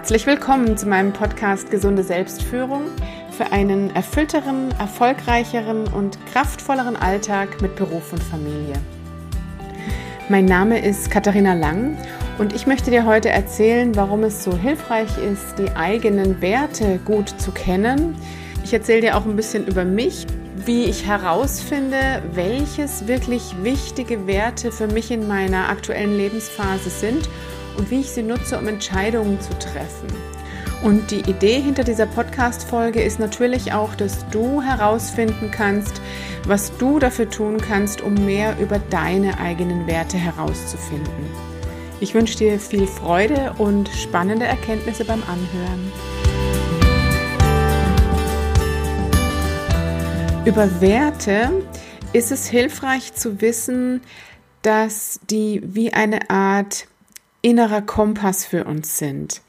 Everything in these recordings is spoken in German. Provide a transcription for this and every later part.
Herzlich willkommen zu meinem Podcast Gesunde Selbstführung für einen erfüllteren, erfolgreicheren und kraftvolleren Alltag mit Beruf und Familie. Mein Name ist Katharina Lang und ich möchte dir heute erzählen, warum es so hilfreich ist, die eigenen Werte gut zu kennen. Ich erzähle dir auch ein bisschen über mich, wie ich herausfinde, welches wirklich wichtige Werte für mich in meiner aktuellen Lebensphase sind und wie ich sie nutze, um Entscheidungen zu treffen. Und die Idee hinter dieser Podcast-Folge ist natürlich auch, dass du herausfinden kannst, was du dafür tun kannst, um mehr über deine eigenen Werte herauszufinden. Ich wünsche dir viel Freude und spannende Erkenntnisse beim Anhören. Über Werte ist es hilfreich zu wissen, dass die wie eine Art innerer Kompass für uns sind.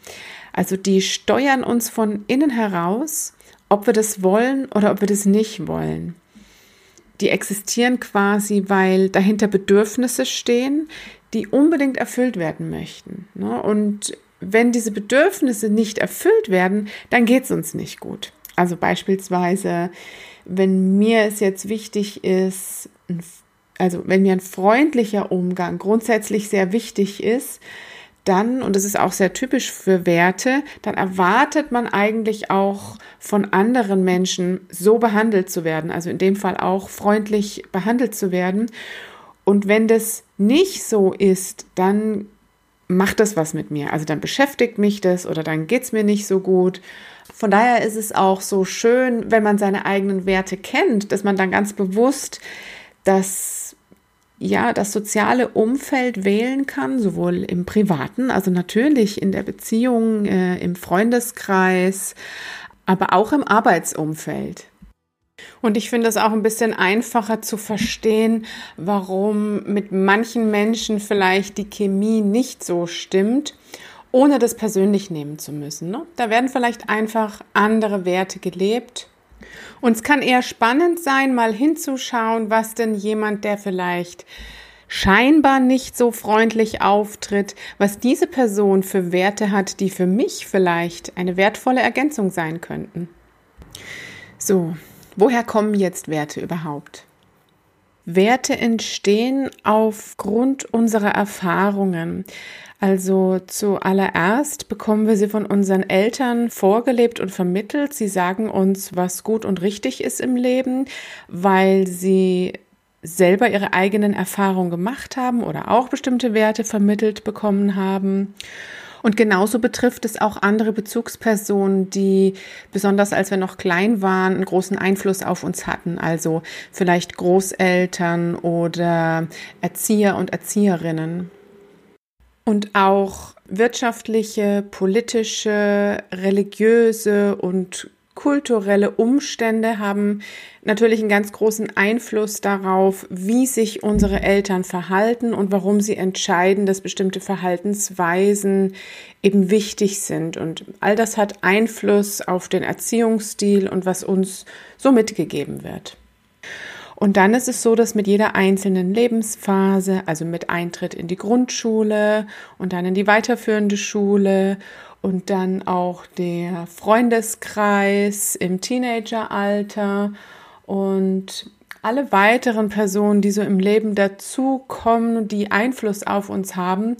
Also die steuern uns von innen heraus, ob wir das wollen oder ob wir das nicht wollen. Die existieren quasi, weil dahinter Bedürfnisse stehen, die unbedingt erfüllt werden möchten. Ne? Und wenn diese Bedürfnisse nicht erfüllt werden, dann geht es uns nicht gut. Also beispielsweise, wenn mir es jetzt wichtig ist, also wenn mir ein freundlicher Umgang grundsätzlich sehr wichtig ist, dann, und das ist auch sehr typisch für Werte, dann erwartet man eigentlich auch von anderen Menschen so behandelt zu werden, also in dem Fall auch freundlich behandelt zu werden. Und wenn das nicht so ist, dann macht das was mit mir. Also dann beschäftigt mich das oder dann geht es mir nicht so gut. Von daher ist es auch so schön, wenn man seine eigenen Werte kennt, dass man dann ganz bewusst das ja, das soziale Umfeld wählen kann, sowohl im privaten, also natürlich in der Beziehung, äh, im Freundeskreis, aber auch im Arbeitsumfeld. Und ich finde es auch ein bisschen einfacher zu verstehen, warum mit manchen Menschen vielleicht die Chemie nicht so stimmt, ohne das persönlich nehmen zu müssen. Ne? Da werden vielleicht einfach andere Werte gelebt und es kann eher spannend sein, mal hinzuschauen, was denn jemand, der vielleicht scheinbar nicht so freundlich auftritt, was diese Person für Werte hat, die für mich vielleicht eine wertvolle Ergänzung sein könnten. So, woher kommen jetzt Werte überhaupt? Werte entstehen aufgrund unserer Erfahrungen. Also zuallererst bekommen wir sie von unseren Eltern vorgelebt und vermittelt. Sie sagen uns, was gut und richtig ist im Leben, weil sie selber ihre eigenen Erfahrungen gemacht haben oder auch bestimmte Werte vermittelt bekommen haben. Und genauso betrifft es auch andere Bezugspersonen, die besonders als wir noch klein waren, einen großen Einfluss auf uns hatten. Also vielleicht Großeltern oder Erzieher und Erzieherinnen. Und auch wirtschaftliche, politische, religiöse und kulturelle Umstände haben natürlich einen ganz großen Einfluss darauf, wie sich unsere Eltern verhalten und warum sie entscheiden, dass bestimmte Verhaltensweisen eben wichtig sind. Und all das hat Einfluss auf den Erziehungsstil und was uns so mitgegeben wird. Und dann ist es so, dass mit jeder einzelnen Lebensphase, also mit Eintritt in die Grundschule und dann in die weiterführende Schule und dann auch der Freundeskreis im Teenageralter und alle weiteren Personen, die so im Leben dazukommen, die Einfluss auf uns haben,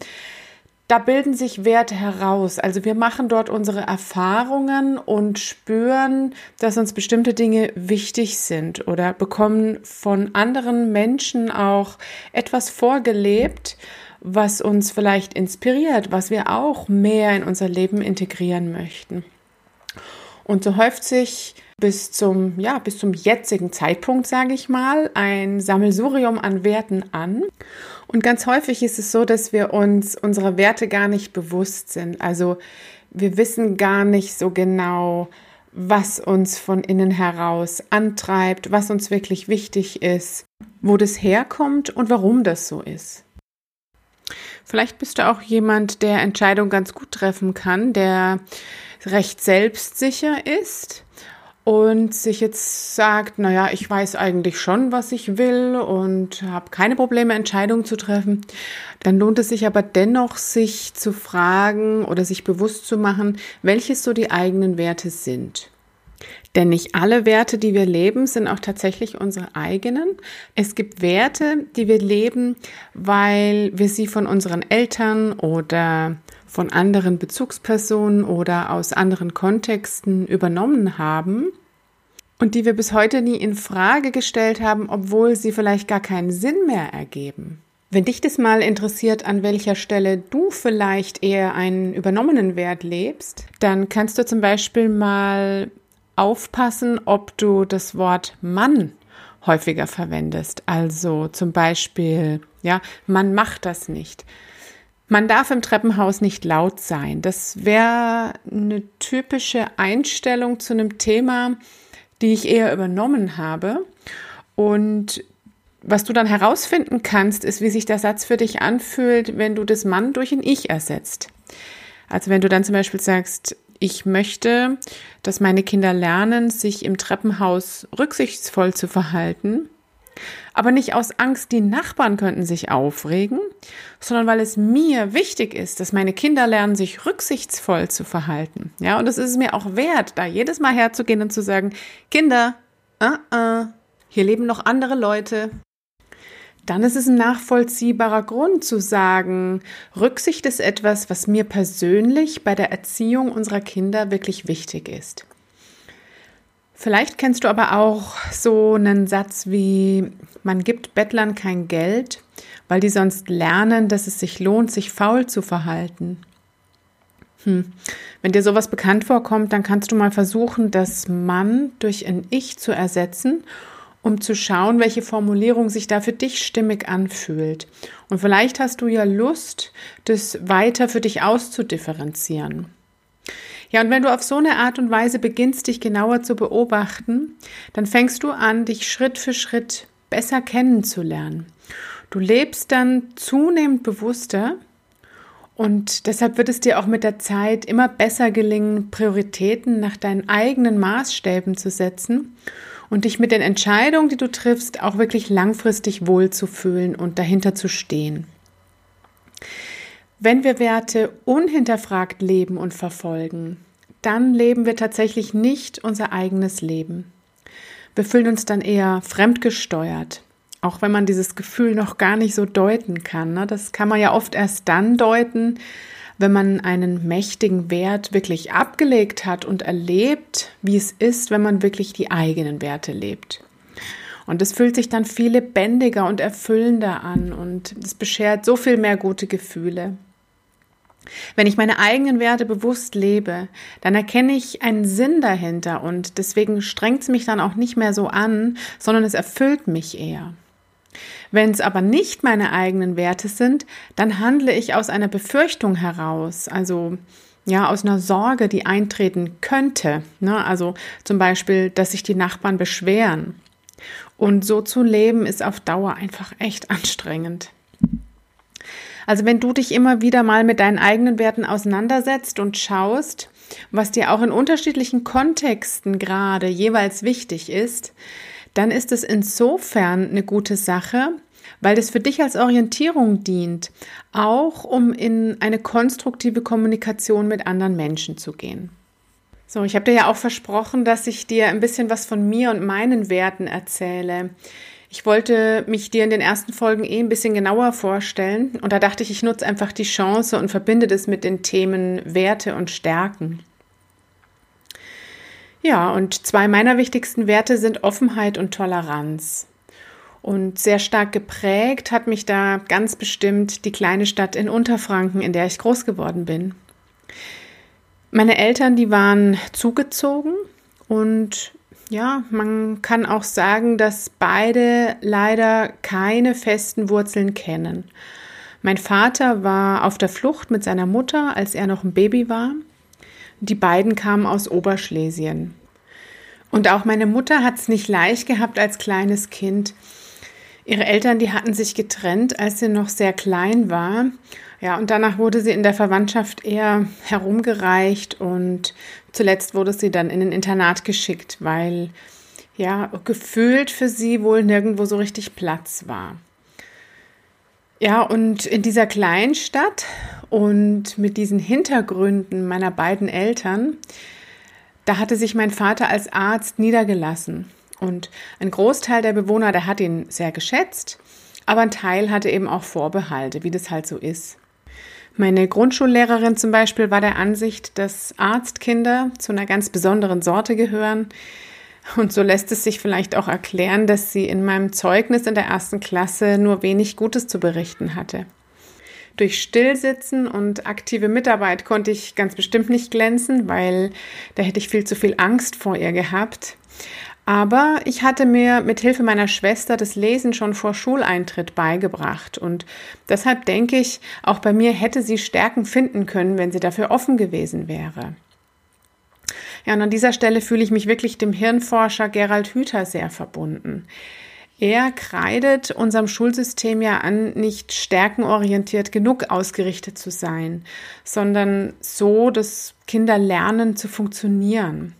da bilden sich Werte heraus. Also wir machen dort unsere Erfahrungen und spüren, dass uns bestimmte Dinge wichtig sind oder bekommen von anderen Menschen auch etwas vorgelebt, was uns vielleicht inspiriert, was wir auch mehr in unser Leben integrieren möchten. Und so häuft sich bis zum, ja, bis zum jetzigen Zeitpunkt, sage ich mal, ein Sammelsurium an Werten an. Und ganz häufig ist es so, dass wir uns unserer Werte gar nicht bewusst sind. Also wir wissen gar nicht so genau, was uns von innen heraus antreibt, was uns wirklich wichtig ist, wo das herkommt und warum das so ist. Vielleicht bist du auch jemand, der Entscheidungen ganz gut treffen kann, der recht selbstsicher ist und sich jetzt sagt, naja, ich weiß eigentlich schon, was ich will und habe keine Probleme, Entscheidungen zu treffen, dann lohnt es sich aber dennoch, sich zu fragen oder sich bewusst zu machen, welches so die eigenen Werte sind. Denn nicht alle Werte, die wir leben, sind auch tatsächlich unsere eigenen. Es gibt Werte, die wir leben, weil wir sie von unseren Eltern oder von anderen Bezugspersonen oder aus anderen Kontexten übernommen haben und die wir bis heute nie in Frage gestellt haben, obwohl sie vielleicht gar keinen Sinn mehr ergeben. Wenn dich das mal interessiert, an welcher Stelle du vielleicht eher einen übernommenen Wert lebst, dann kannst du zum Beispiel mal aufpassen, ob du das Wort Mann häufiger verwendest. Also zum Beispiel, ja, man macht das nicht. Man darf im Treppenhaus nicht laut sein. Das wäre eine typische Einstellung zu einem Thema, die ich eher übernommen habe. Und was du dann herausfinden kannst, ist, wie sich der Satz für dich anfühlt, wenn du das Mann durch ein Ich ersetzt. Also wenn du dann zum Beispiel sagst, ich möchte, dass meine Kinder lernen, sich im Treppenhaus rücksichtsvoll zu verhalten, aber nicht aus Angst, die Nachbarn könnten sich aufregen, sondern weil es mir wichtig ist, dass meine Kinder lernen, sich rücksichtsvoll zu verhalten. Ja, und es ist mir auch wert, da jedes Mal herzugehen und zu sagen, Kinder, uh -uh, hier leben noch andere Leute. Dann ist es ein nachvollziehbarer Grund zu sagen, Rücksicht ist etwas, was mir persönlich bei der Erziehung unserer Kinder wirklich wichtig ist. Vielleicht kennst du aber auch so einen Satz wie, man gibt Bettlern kein Geld, weil die sonst lernen, dass es sich lohnt, sich faul zu verhalten. Hm. Wenn dir sowas bekannt vorkommt, dann kannst du mal versuchen, das Mann durch ein Ich zu ersetzen, um zu schauen, welche Formulierung sich da für dich stimmig anfühlt. Und vielleicht hast du ja Lust, das weiter für dich auszudifferenzieren. Ja, und wenn du auf so eine Art und Weise beginnst, dich genauer zu beobachten, dann fängst du an, dich Schritt für Schritt besser kennenzulernen. Du lebst dann zunehmend bewusster und deshalb wird es dir auch mit der Zeit immer besser gelingen, Prioritäten nach deinen eigenen Maßstäben zu setzen und dich mit den Entscheidungen, die du triffst, auch wirklich langfristig wohlzufühlen und dahinter zu stehen. Wenn wir Werte unhinterfragt leben und verfolgen, dann leben wir tatsächlich nicht unser eigenes Leben. Wir fühlen uns dann eher fremdgesteuert, auch wenn man dieses Gefühl noch gar nicht so deuten kann. Ne? Das kann man ja oft erst dann deuten, wenn man einen mächtigen Wert wirklich abgelegt hat und erlebt, wie es ist, wenn man wirklich die eigenen Werte lebt. Und es fühlt sich dann viel lebendiger und erfüllender an und es beschert so viel mehr gute Gefühle. Wenn ich meine eigenen Werte bewusst lebe, dann erkenne ich einen Sinn dahinter und deswegen strengt es mich dann auch nicht mehr so an, sondern es erfüllt mich eher. Wenn es aber nicht meine eigenen Werte sind, dann handle ich aus einer Befürchtung heraus, also ja, aus einer Sorge, die eintreten könnte. Ne? Also zum Beispiel, dass sich die Nachbarn beschweren. Und so zu leben ist auf Dauer einfach echt anstrengend. Also wenn du dich immer wieder mal mit deinen eigenen Werten auseinandersetzt und schaust, was dir auch in unterschiedlichen Kontexten gerade jeweils wichtig ist, dann ist es insofern eine gute Sache, weil es für dich als Orientierung dient, auch um in eine konstruktive Kommunikation mit anderen Menschen zu gehen. So, ich habe dir ja auch versprochen, dass ich dir ein bisschen was von mir und meinen Werten erzähle. Ich wollte mich dir in den ersten Folgen eh ein bisschen genauer vorstellen und da dachte ich, ich nutze einfach die Chance und verbinde das mit den Themen Werte und Stärken. Ja, und zwei meiner wichtigsten Werte sind Offenheit und Toleranz. Und sehr stark geprägt hat mich da ganz bestimmt die kleine Stadt in Unterfranken, in der ich groß geworden bin. Meine Eltern, die waren zugezogen und ja, man kann auch sagen, dass beide leider keine festen Wurzeln kennen. Mein Vater war auf der Flucht mit seiner Mutter, als er noch ein Baby war. Die beiden kamen aus Oberschlesien. Und auch meine Mutter hat es nicht leicht gehabt als kleines Kind. Ihre Eltern, die hatten sich getrennt, als sie noch sehr klein war. Ja, und danach wurde sie in der Verwandtschaft eher herumgereicht und zuletzt wurde sie dann in ein Internat geschickt, weil ja gefühlt für sie wohl nirgendwo so richtig Platz war. Ja, und in dieser kleinen Stadt und mit diesen Hintergründen meiner beiden Eltern, da hatte sich mein Vater als Arzt niedergelassen. Und ein Großteil der Bewohner, der hat ihn sehr geschätzt, aber ein Teil hatte eben auch Vorbehalte, wie das halt so ist. Meine Grundschullehrerin zum Beispiel war der Ansicht, dass Arztkinder zu einer ganz besonderen Sorte gehören, und so lässt es sich vielleicht auch erklären, dass sie in meinem Zeugnis in der ersten Klasse nur wenig Gutes zu berichten hatte. Durch Stillsitzen und aktive Mitarbeit konnte ich ganz bestimmt nicht glänzen, weil da hätte ich viel zu viel Angst vor ihr gehabt. Aber ich hatte mir mit Hilfe meiner Schwester das Lesen schon vor Schuleintritt beigebracht und deshalb denke ich, auch bei mir hätte sie Stärken finden können, wenn sie dafür offen gewesen wäre. Ja, und an dieser Stelle fühle ich mich wirklich dem Hirnforscher Gerald Hüther sehr verbunden. Er kreidet unserem Schulsystem ja an, nicht stärkenorientiert genug ausgerichtet zu sein, sondern so, dass Kinder lernen zu funktionieren.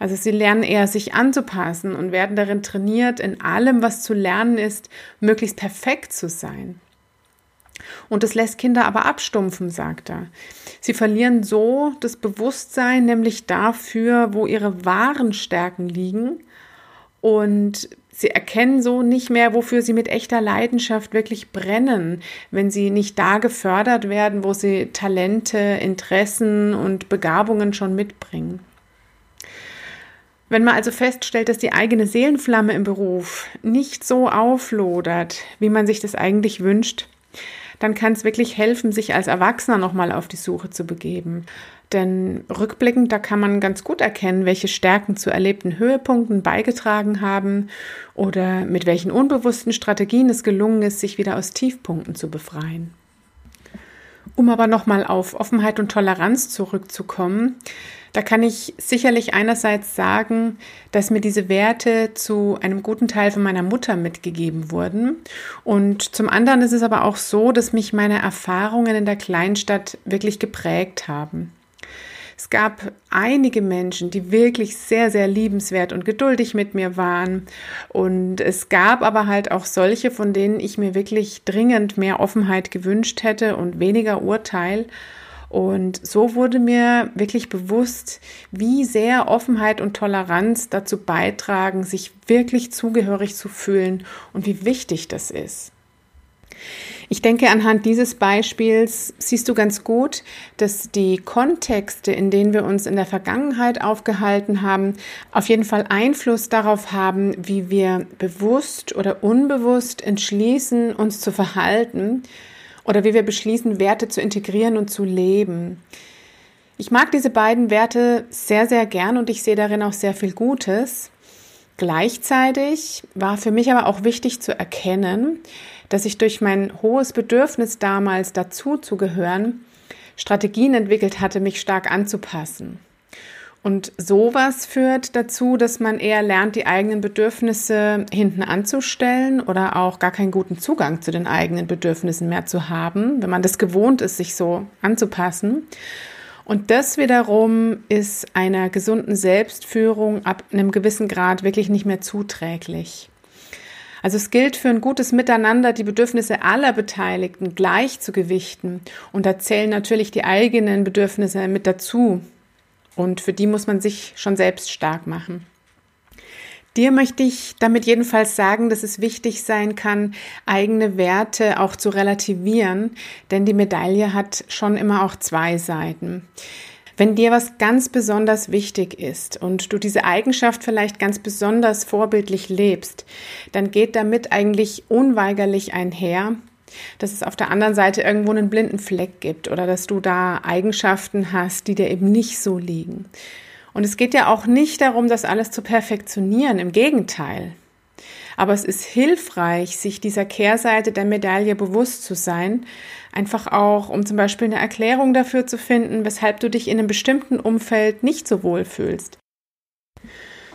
Also sie lernen eher sich anzupassen und werden darin trainiert, in allem, was zu lernen ist, möglichst perfekt zu sein. Und das lässt Kinder aber abstumpfen, sagt er. Sie verlieren so das Bewusstsein, nämlich dafür, wo ihre wahren Stärken liegen. Und sie erkennen so nicht mehr, wofür sie mit echter Leidenschaft wirklich brennen, wenn sie nicht da gefördert werden, wo sie Talente, Interessen und Begabungen schon mitbringen. Wenn man also feststellt, dass die eigene Seelenflamme im Beruf nicht so auflodert, wie man sich das eigentlich wünscht, dann kann es wirklich helfen, sich als Erwachsener nochmal auf die Suche zu begeben. Denn rückblickend, da kann man ganz gut erkennen, welche Stärken zu erlebten Höhepunkten beigetragen haben oder mit welchen unbewussten Strategien es gelungen ist, sich wieder aus Tiefpunkten zu befreien. Um aber nochmal auf Offenheit und Toleranz zurückzukommen, da kann ich sicherlich einerseits sagen, dass mir diese Werte zu einem guten Teil von meiner Mutter mitgegeben wurden. Und zum anderen ist es aber auch so, dass mich meine Erfahrungen in der Kleinstadt wirklich geprägt haben. Es gab einige Menschen, die wirklich sehr, sehr liebenswert und geduldig mit mir waren. Und es gab aber halt auch solche, von denen ich mir wirklich dringend mehr Offenheit gewünscht hätte und weniger Urteil. Und so wurde mir wirklich bewusst, wie sehr Offenheit und Toleranz dazu beitragen, sich wirklich zugehörig zu fühlen und wie wichtig das ist. Ich denke, anhand dieses Beispiels siehst du ganz gut, dass die Kontexte, in denen wir uns in der Vergangenheit aufgehalten haben, auf jeden Fall Einfluss darauf haben, wie wir bewusst oder unbewusst entschließen, uns zu verhalten oder wie wir beschließen, Werte zu integrieren und zu leben. Ich mag diese beiden Werte sehr, sehr gern und ich sehe darin auch sehr viel Gutes. Gleichzeitig war für mich aber auch wichtig zu erkennen, dass ich durch mein hohes Bedürfnis damals dazu zu gehören Strategien entwickelt hatte, mich stark anzupassen. Und sowas führt dazu, dass man eher lernt, die eigenen Bedürfnisse hinten anzustellen oder auch gar keinen guten Zugang zu den eigenen Bedürfnissen mehr zu haben, wenn man das gewohnt ist, sich so anzupassen. Und das wiederum ist einer gesunden Selbstführung ab einem gewissen Grad wirklich nicht mehr zuträglich. Also es gilt für ein gutes Miteinander, die Bedürfnisse aller Beteiligten gleich zu gewichten. Und da zählen natürlich die eigenen Bedürfnisse mit dazu. Und für die muss man sich schon selbst stark machen. Dir möchte ich damit jedenfalls sagen, dass es wichtig sein kann, eigene Werte auch zu relativieren, denn die Medaille hat schon immer auch zwei Seiten. Wenn dir was ganz besonders wichtig ist und du diese Eigenschaft vielleicht ganz besonders vorbildlich lebst, dann geht damit eigentlich unweigerlich einher, dass es auf der anderen Seite irgendwo einen blinden Fleck gibt oder dass du da Eigenschaften hast, die dir eben nicht so liegen. Und es geht ja auch nicht darum, das alles zu perfektionieren, im Gegenteil. Aber es ist hilfreich, sich dieser Kehrseite der Medaille bewusst zu sein, einfach auch, um zum Beispiel eine Erklärung dafür zu finden, weshalb du dich in einem bestimmten Umfeld nicht so wohl fühlst.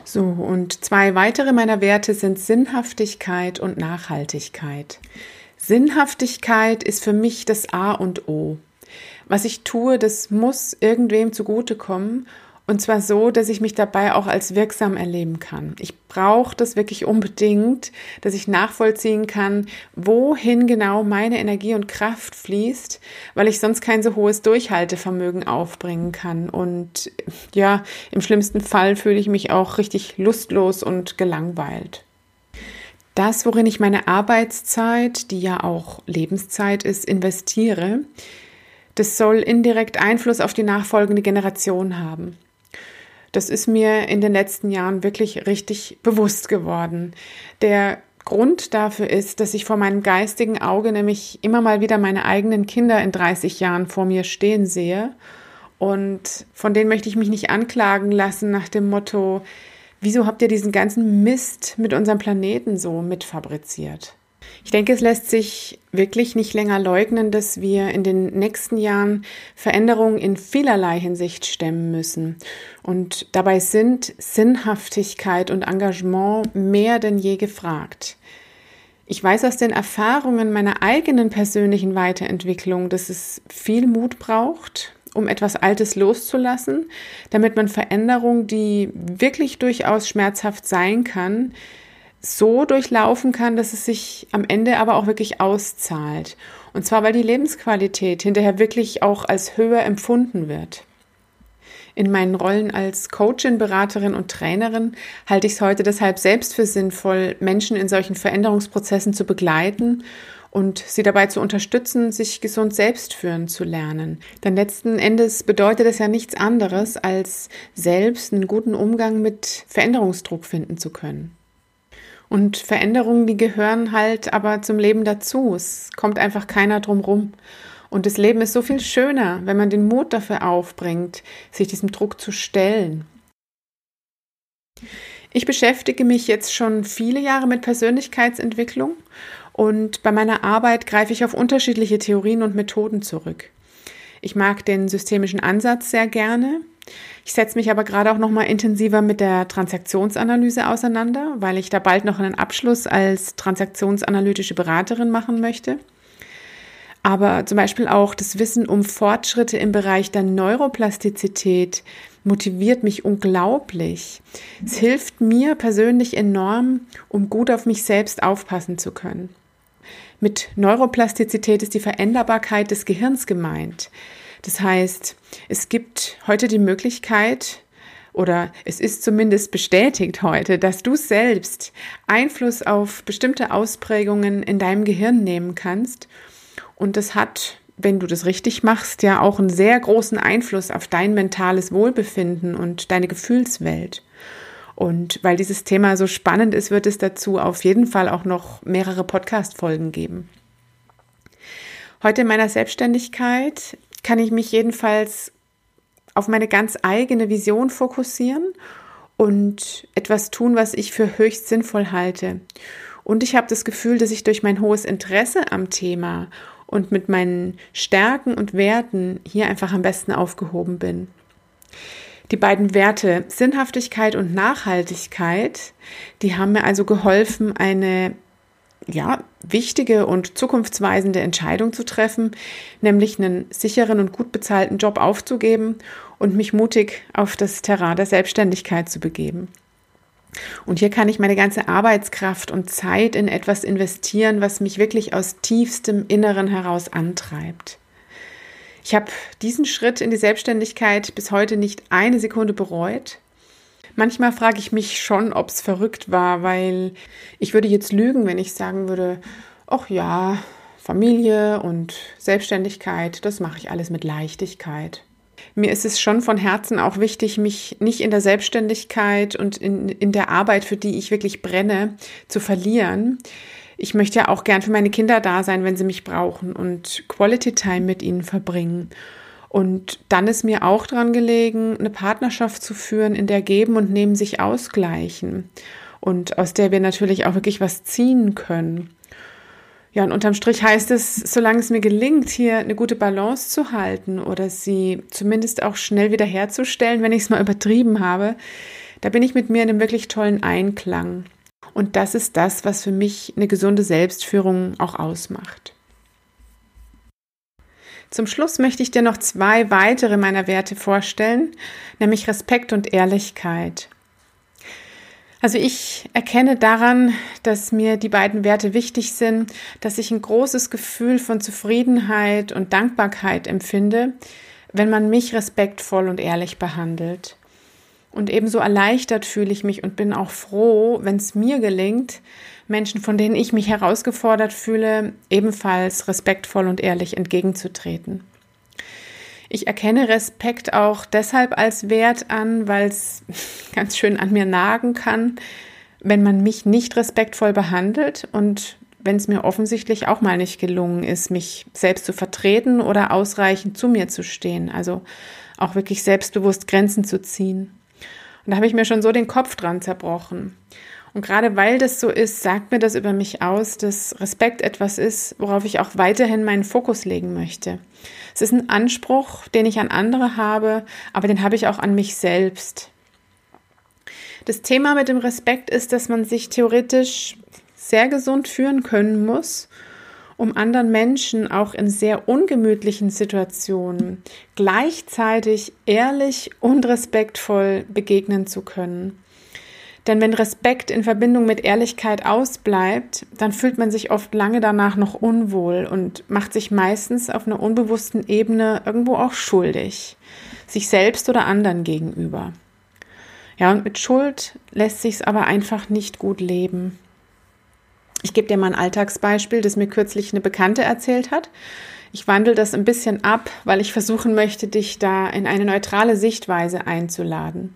So, und zwei weitere meiner Werte sind Sinnhaftigkeit und Nachhaltigkeit. Sinnhaftigkeit ist für mich das A und O. Was ich tue, das muss irgendwem zugutekommen und zwar so, dass ich mich dabei auch als wirksam erleben kann. Ich brauche das wirklich unbedingt, dass ich nachvollziehen kann, wohin genau meine Energie und Kraft fließt, weil ich sonst kein so hohes Durchhaltevermögen aufbringen kann. Und ja, im schlimmsten Fall fühle ich mich auch richtig lustlos und gelangweilt. Das, worin ich meine Arbeitszeit, die ja auch Lebenszeit ist, investiere, das soll indirekt Einfluss auf die nachfolgende Generation haben. Das ist mir in den letzten Jahren wirklich richtig bewusst geworden. Der Grund dafür ist, dass ich vor meinem geistigen Auge nämlich immer mal wieder meine eigenen Kinder in 30 Jahren vor mir stehen sehe. Und von denen möchte ich mich nicht anklagen lassen nach dem Motto, wieso habt ihr diesen ganzen Mist mit unserem Planeten so mitfabriziert? Ich denke, es lässt sich wirklich nicht länger leugnen, dass wir in den nächsten Jahren Veränderungen in vielerlei Hinsicht stemmen müssen. Und dabei sind Sinnhaftigkeit und Engagement mehr denn je gefragt. Ich weiß aus den Erfahrungen meiner eigenen persönlichen Weiterentwicklung, dass es viel Mut braucht, um etwas Altes loszulassen, damit man Veränderung, die wirklich durchaus schmerzhaft sein kann, so durchlaufen kann, dass es sich am Ende aber auch wirklich auszahlt. Und zwar, weil die Lebensqualität hinterher wirklich auch als höher empfunden wird. In meinen Rollen als Coachin, Beraterin und Trainerin halte ich es heute deshalb selbst für sinnvoll, Menschen in solchen Veränderungsprozessen zu begleiten und sie dabei zu unterstützen, sich gesund selbst führen zu lernen. Denn letzten Endes bedeutet es ja nichts anderes, als selbst einen guten Umgang mit Veränderungsdruck finden zu können. Und Veränderungen, die gehören halt aber zum Leben dazu. Es kommt einfach keiner drum rum. Und das Leben ist so viel schöner, wenn man den Mut dafür aufbringt, sich diesem Druck zu stellen. Ich beschäftige mich jetzt schon viele Jahre mit Persönlichkeitsentwicklung und bei meiner Arbeit greife ich auf unterschiedliche Theorien und Methoden zurück. Ich mag den systemischen Ansatz sehr gerne. Ich setze mich aber gerade auch noch mal intensiver mit der Transaktionsanalyse auseinander, weil ich da bald noch einen Abschluss als transaktionsanalytische Beraterin machen möchte. Aber zum Beispiel auch das Wissen um Fortschritte im Bereich der Neuroplastizität motiviert mich unglaublich. Es hilft mir persönlich enorm, um gut auf mich selbst aufpassen zu können. Mit Neuroplastizität ist die Veränderbarkeit des Gehirns gemeint. Das heißt, es gibt heute die Möglichkeit, oder es ist zumindest bestätigt heute, dass du selbst Einfluss auf bestimmte Ausprägungen in deinem Gehirn nehmen kannst. Und das hat, wenn du das richtig machst, ja auch einen sehr großen Einfluss auf dein mentales Wohlbefinden und deine Gefühlswelt. Und weil dieses Thema so spannend ist, wird es dazu auf jeden Fall auch noch mehrere Podcast-Folgen geben. Heute in meiner Selbstständigkeit kann ich mich jedenfalls auf meine ganz eigene Vision fokussieren und etwas tun, was ich für höchst sinnvoll halte. Und ich habe das Gefühl, dass ich durch mein hohes Interesse am Thema und mit meinen Stärken und Werten hier einfach am besten aufgehoben bin. Die beiden Werte Sinnhaftigkeit und Nachhaltigkeit, die haben mir also geholfen, eine ja, wichtige und zukunftsweisende Entscheidung zu treffen, nämlich einen sicheren und gut bezahlten Job aufzugeben und mich mutig auf das Terrain der Selbstständigkeit zu begeben. Und hier kann ich meine ganze Arbeitskraft und Zeit in etwas investieren, was mich wirklich aus tiefstem Inneren heraus antreibt. Ich habe diesen Schritt in die Selbstständigkeit bis heute nicht eine Sekunde bereut Manchmal frage ich mich schon, ob es verrückt war, weil ich würde jetzt lügen, wenn ich sagen würde, ach ja, Familie und Selbstständigkeit, das mache ich alles mit Leichtigkeit. Mir ist es schon von Herzen auch wichtig, mich nicht in der Selbstständigkeit und in, in der Arbeit, für die ich wirklich brenne, zu verlieren. Ich möchte ja auch gern für meine Kinder da sein, wenn sie mich brauchen und Quality Time mit ihnen verbringen. Und dann ist mir auch dran gelegen, eine Partnerschaft zu führen, in der Geben und Nehmen sich ausgleichen und aus der wir natürlich auch wirklich was ziehen können. Ja, und unterm Strich heißt es, solange es mir gelingt, hier eine gute Balance zu halten oder sie zumindest auch schnell wiederherzustellen, wenn ich es mal übertrieben habe, Da bin ich mit mir in einem wirklich tollen Einklang. Und das ist das, was für mich eine gesunde Selbstführung auch ausmacht. Zum Schluss möchte ich dir noch zwei weitere meiner Werte vorstellen, nämlich Respekt und Ehrlichkeit. Also ich erkenne daran, dass mir die beiden Werte wichtig sind, dass ich ein großes Gefühl von Zufriedenheit und Dankbarkeit empfinde, wenn man mich respektvoll und ehrlich behandelt. Und ebenso erleichtert fühle ich mich und bin auch froh, wenn es mir gelingt, Menschen, von denen ich mich herausgefordert fühle, ebenfalls respektvoll und ehrlich entgegenzutreten. Ich erkenne Respekt auch deshalb als Wert an, weil es ganz schön an mir nagen kann, wenn man mich nicht respektvoll behandelt und wenn es mir offensichtlich auch mal nicht gelungen ist, mich selbst zu vertreten oder ausreichend zu mir zu stehen, also auch wirklich selbstbewusst Grenzen zu ziehen. Und da habe ich mir schon so den Kopf dran zerbrochen. Und gerade weil das so ist, sagt mir das über mich aus, dass Respekt etwas ist, worauf ich auch weiterhin meinen Fokus legen möchte. Es ist ein Anspruch, den ich an andere habe, aber den habe ich auch an mich selbst. Das Thema mit dem Respekt ist, dass man sich theoretisch sehr gesund führen können muss um anderen Menschen auch in sehr ungemütlichen Situationen gleichzeitig ehrlich und respektvoll begegnen zu können. Denn wenn Respekt in Verbindung mit Ehrlichkeit ausbleibt, dann fühlt man sich oft lange danach noch unwohl und macht sich meistens auf einer unbewussten Ebene irgendwo auch schuldig, sich selbst oder anderen gegenüber. Ja, und mit Schuld lässt sich es aber einfach nicht gut leben. Ich gebe dir mal ein Alltagsbeispiel, das mir kürzlich eine Bekannte erzählt hat. Ich wandle das ein bisschen ab, weil ich versuchen möchte, dich da in eine neutrale Sichtweise einzuladen.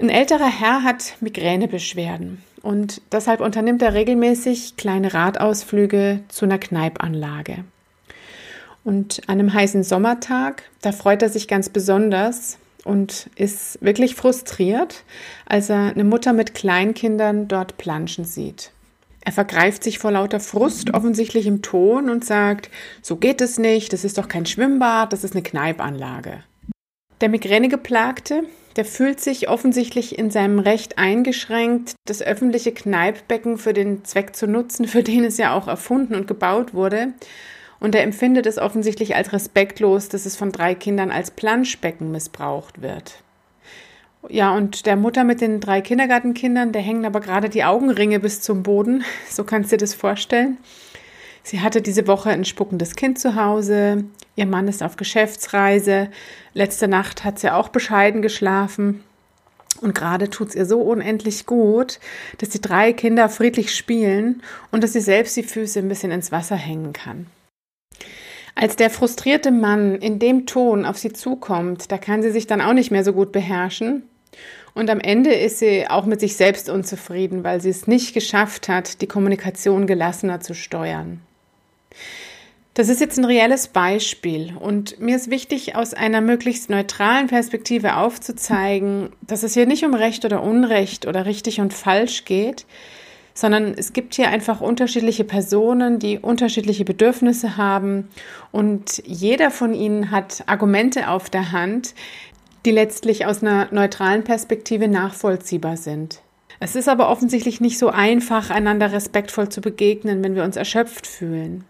Ein älterer Herr hat Migränebeschwerden und deshalb unternimmt er regelmäßig kleine Radausflüge zu einer Kneipanlage. Und an einem heißen Sommertag, da freut er sich ganz besonders, und ist wirklich frustriert, als er eine Mutter mit Kleinkindern dort planschen sieht. Er vergreift sich vor lauter Frust offensichtlich im Ton und sagt, so geht es nicht, das ist doch kein Schwimmbad, das ist eine Kneipanlage. Der Migränegeplagte, der fühlt sich offensichtlich in seinem Recht eingeschränkt, das öffentliche Kneippbecken für den Zweck zu nutzen, für den es ja auch erfunden und gebaut wurde, und er empfindet es offensichtlich als respektlos, dass es von drei Kindern als Planschbecken missbraucht wird. Ja, und der Mutter mit den drei Kindergartenkindern, der hängen aber gerade die Augenringe bis zum Boden. So kannst du dir das vorstellen. Sie hatte diese Woche ein spuckendes Kind zu Hause. Ihr Mann ist auf Geschäftsreise. Letzte Nacht hat sie auch bescheiden geschlafen. Und gerade tut es ihr so unendlich gut, dass die drei Kinder friedlich spielen und dass sie selbst die Füße ein bisschen ins Wasser hängen kann. Als der frustrierte Mann in dem Ton auf sie zukommt, da kann sie sich dann auch nicht mehr so gut beherrschen. Und am Ende ist sie auch mit sich selbst unzufrieden, weil sie es nicht geschafft hat, die Kommunikation gelassener zu steuern. Das ist jetzt ein reelles Beispiel und mir ist wichtig, aus einer möglichst neutralen Perspektive aufzuzeigen, dass es hier nicht um Recht oder Unrecht oder richtig und falsch geht, sondern es gibt hier einfach unterschiedliche Personen, die unterschiedliche Bedürfnisse haben und jeder von ihnen hat Argumente auf der Hand, die letztlich aus einer neutralen Perspektive nachvollziehbar sind. Es ist aber offensichtlich nicht so einfach, einander respektvoll zu begegnen, wenn wir uns erschöpft fühlen.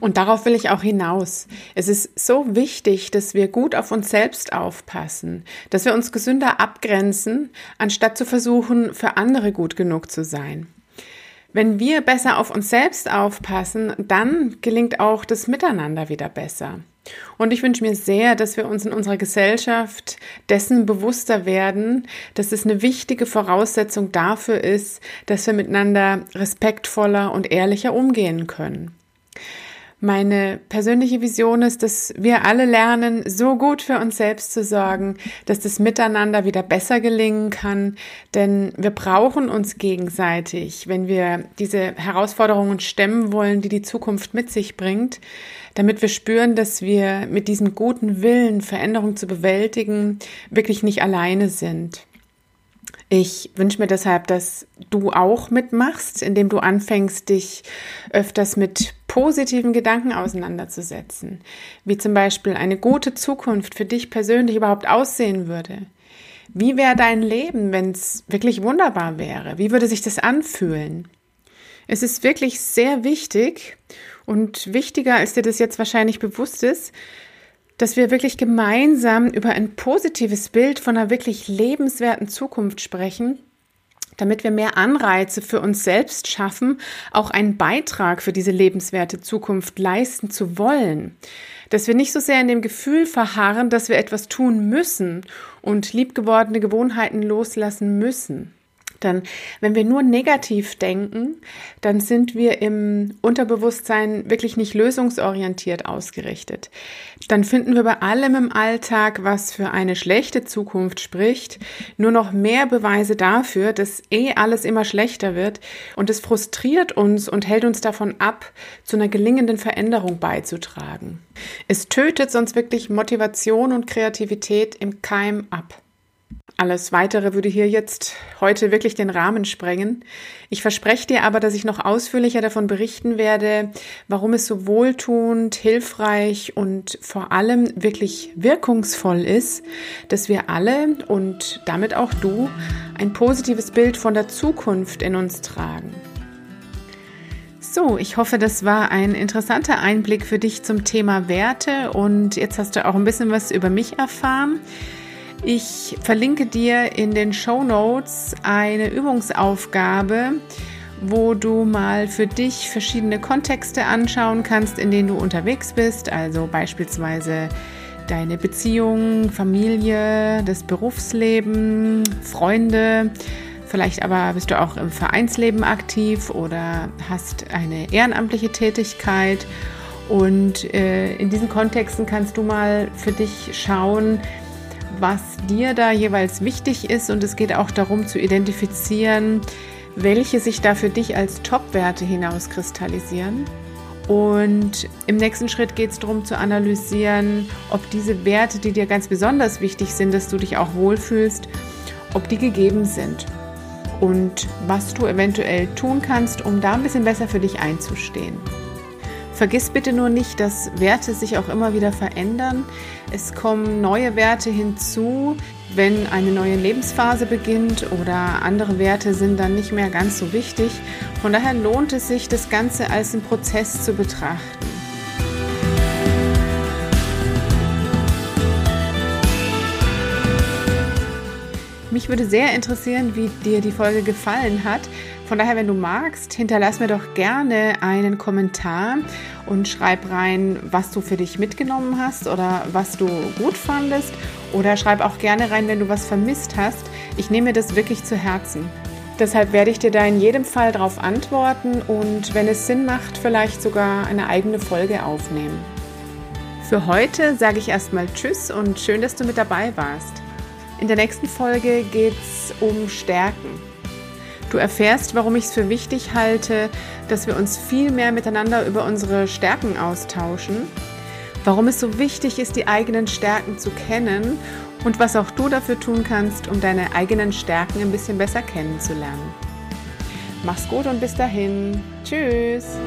Und darauf will ich auch hinaus. Es ist so wichtig, dass wir gut auf uns selbst aufpassen, dass wir uns gesünder abgrenzen, anstatt zu versuchen, für andere gut genug zu sein. Wenn wir besser auf uns selbst aufpassen, dann gelingt auch das Miteinander wieder besser. Und ich wünsche mir sehr, dass wir uns in unserer Gesellschaft dessen bewusster werden, dass es eine wichtige Voraussetzung dafür ist, dass wir miteinander respektvoller und ehrlicher umgehen können. Meine persönliche Vision ist, dass wir alle lernen, so gut für uns selbst zu sorgen, dass das Miteinander wieder besser gelingen kann. Denn wir brauchen uns gegenseitig, wenn wir diese Herausforderungen stemmen wollen, die die Zukunft mit sich bringt, damit wir spüren, dass wir mit diesem guten Willen, Veränderung zu bewältigen, wirklich nicht alleine sind. Ich wünsche mir deshalb, dass du auch mitmachst, indem du anfängst, dich öfters mit positiven Gedanken auseinanderzusetzen, wie zum Beispiel eine gute Zukunft für dich persönlich überhaupt aussehen würde, Wie wäre dein Leben, wenn es wirklich wunderbar wäre? Wie würde sich das anfühlen? Es ist wirklich sehr wichtig und wichtiger, als dir das jetzt wahrscheinlich bewusst ist, dass wir wirklich gemeinsam über ein positives Bild von einer wirklich lebenswerten Zukunft sprechen, damit wir mehr Anreize für uns selbst schaffen, auch einen Beitrag für diese lebenswerte Zukunft leisten zu wollen. Dass wir nicht so sehr in dem Gefühl verharren, dass wir etwas tun müssen und liebgewordene Gewohnheiten loslassen müssen. Dann, wenn wir nur negativ denken, dann sind wir im Unterbewusstsein wirklich nicht lösungsorientiert ausgerichtet. Dann finden wir bei allem im Alltag, was für eine schlechte Zukunft spricht, nur noch mehr Beweise dafür, dass eh alles immer schlechter wird und es frustriert uns und hält uns davon ab, zu einer gelingenden Veränderung beizutragen. Es tötet sonst wirklich Motivation und Kreativität im Keim ab. Alles weitere würde hier jetzt heute wirklich den Rahmen sprengen. Ich verspreche dir aber, dass ich noch ausführlicher davon berichten werde, warum es so wohltuend, hilfreich und vor allem wirklich wirkungsvoll ist, dass wir alle und damit auch du ein positives Bild von der Zukunft in uns tragen. So, ich hoffe, das war ein interessanter Einblick für dich zum Thema Werte und jetzt hast du auch ein bisschen was über mich erfahren. Ich verlinke dir in den Show Notes eine Übungsaufgabe, wo du mal für dich verschiedene Kontexte anschauen kannst, in denen du unterwegs bist. Also beispielsweise deine Beziehung, Familie, das Berufsleben, Freunde. Vielleicht aber bist du auch im Vereinsleben aktiv oder hast eine ehrenamtliche Tätigkeit. Und äh, in diesen Kontexten kannst du mal für dich schauen, was dir da jeweils wichtig ist und es geht auch darum zu identifizieren, welche sich da für dich als Top-Werte hinauskristallisieren. Und im nächsten Schritt geht es darum zu analysieren, ob diese Werte, die dir ganz besonders wichtig sind, dass du dich auch wohlfühlst, ob die gegeben sind. Und was du eventuell tun kannst, um da ein bisschen besser für dich einzustehen. Vergiss bitte nur nicht, dass Werte sich auch immer wieder verändern. Es kommen neue Werte hinzu, wenn eine neue Lebensphase beginnt oder andere Werte sind dann nicht mehr ganz so wichtig. Von daher lohnt es sich, das Ganze als einen Prozess zu betrachten. Mich würde sehr interessieren, wie dir die Folge gefallen hat. Von daher, wenn du magst, hinterlass mir doch gerne einen Kommentar und schreib rein, was du für dich mitgenommen hast oder was du gut fandest. Oder schreib auch gerne rein, wenn du was vermisst hast. Ich nehme das wirklich zu Herzen. Deshalb werde ich dir da in jedem Fall darauf antworten und wenn es Sinn macht, vielleicht sogar eine eigene Folge aufnehmen. Für heute sage ich erstmal Tschüss und schön, dass du mit dabei warst. In der nächsten Folge geht es um Stärken. Du erfährst, warum ich es für wichtig halte, dass wir uns viel mehr miteinander über unsere Stärken austauschen, warum es so wichtig ist, die eigenen Stärken zu kennen und was auch du dafür tun kannst, um deine eigenen Stärken ein bisschen besser kennenzulernen. Mach's gut und bis dahin. Tschüss.